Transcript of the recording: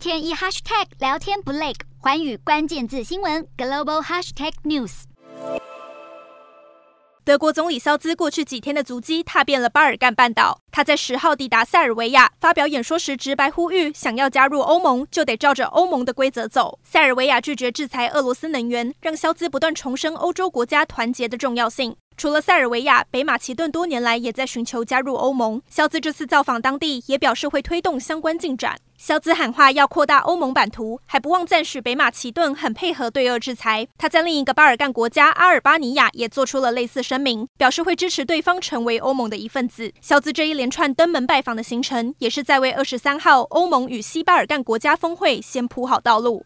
天一 hashtag 聊天不累，寰宇关键字新闻 global hashtag news。德国总理肖兹过去几天的足迹踏遍了巴尔干半岛。他在十号抵达塞尔维亚，发表演说时直白呼吁：想要加入欧盟，就得照着欧盟的规则走。塞尔维亚拒绝制裁俄罗斯能源，让肖兹不断重申欧洲国家团结的重要性。除了塞尔维亚，北马其顿多年来也在寻求加入欧盟。肖兹这次造访当地，也表示会推动相关进展。肖兹喊话要扩大欧盟版图，还不忘赞许北马其顿很配合对俄制裁。他在另一个巴尔干国家阿尔巴尼亚也做出了类似声明，表示会支持对方成为欧盟的一份子。肖兹这一连串登门拜访的行程，也是在为二十三号欧盟与西巴尔干国家峰会先铺好道路。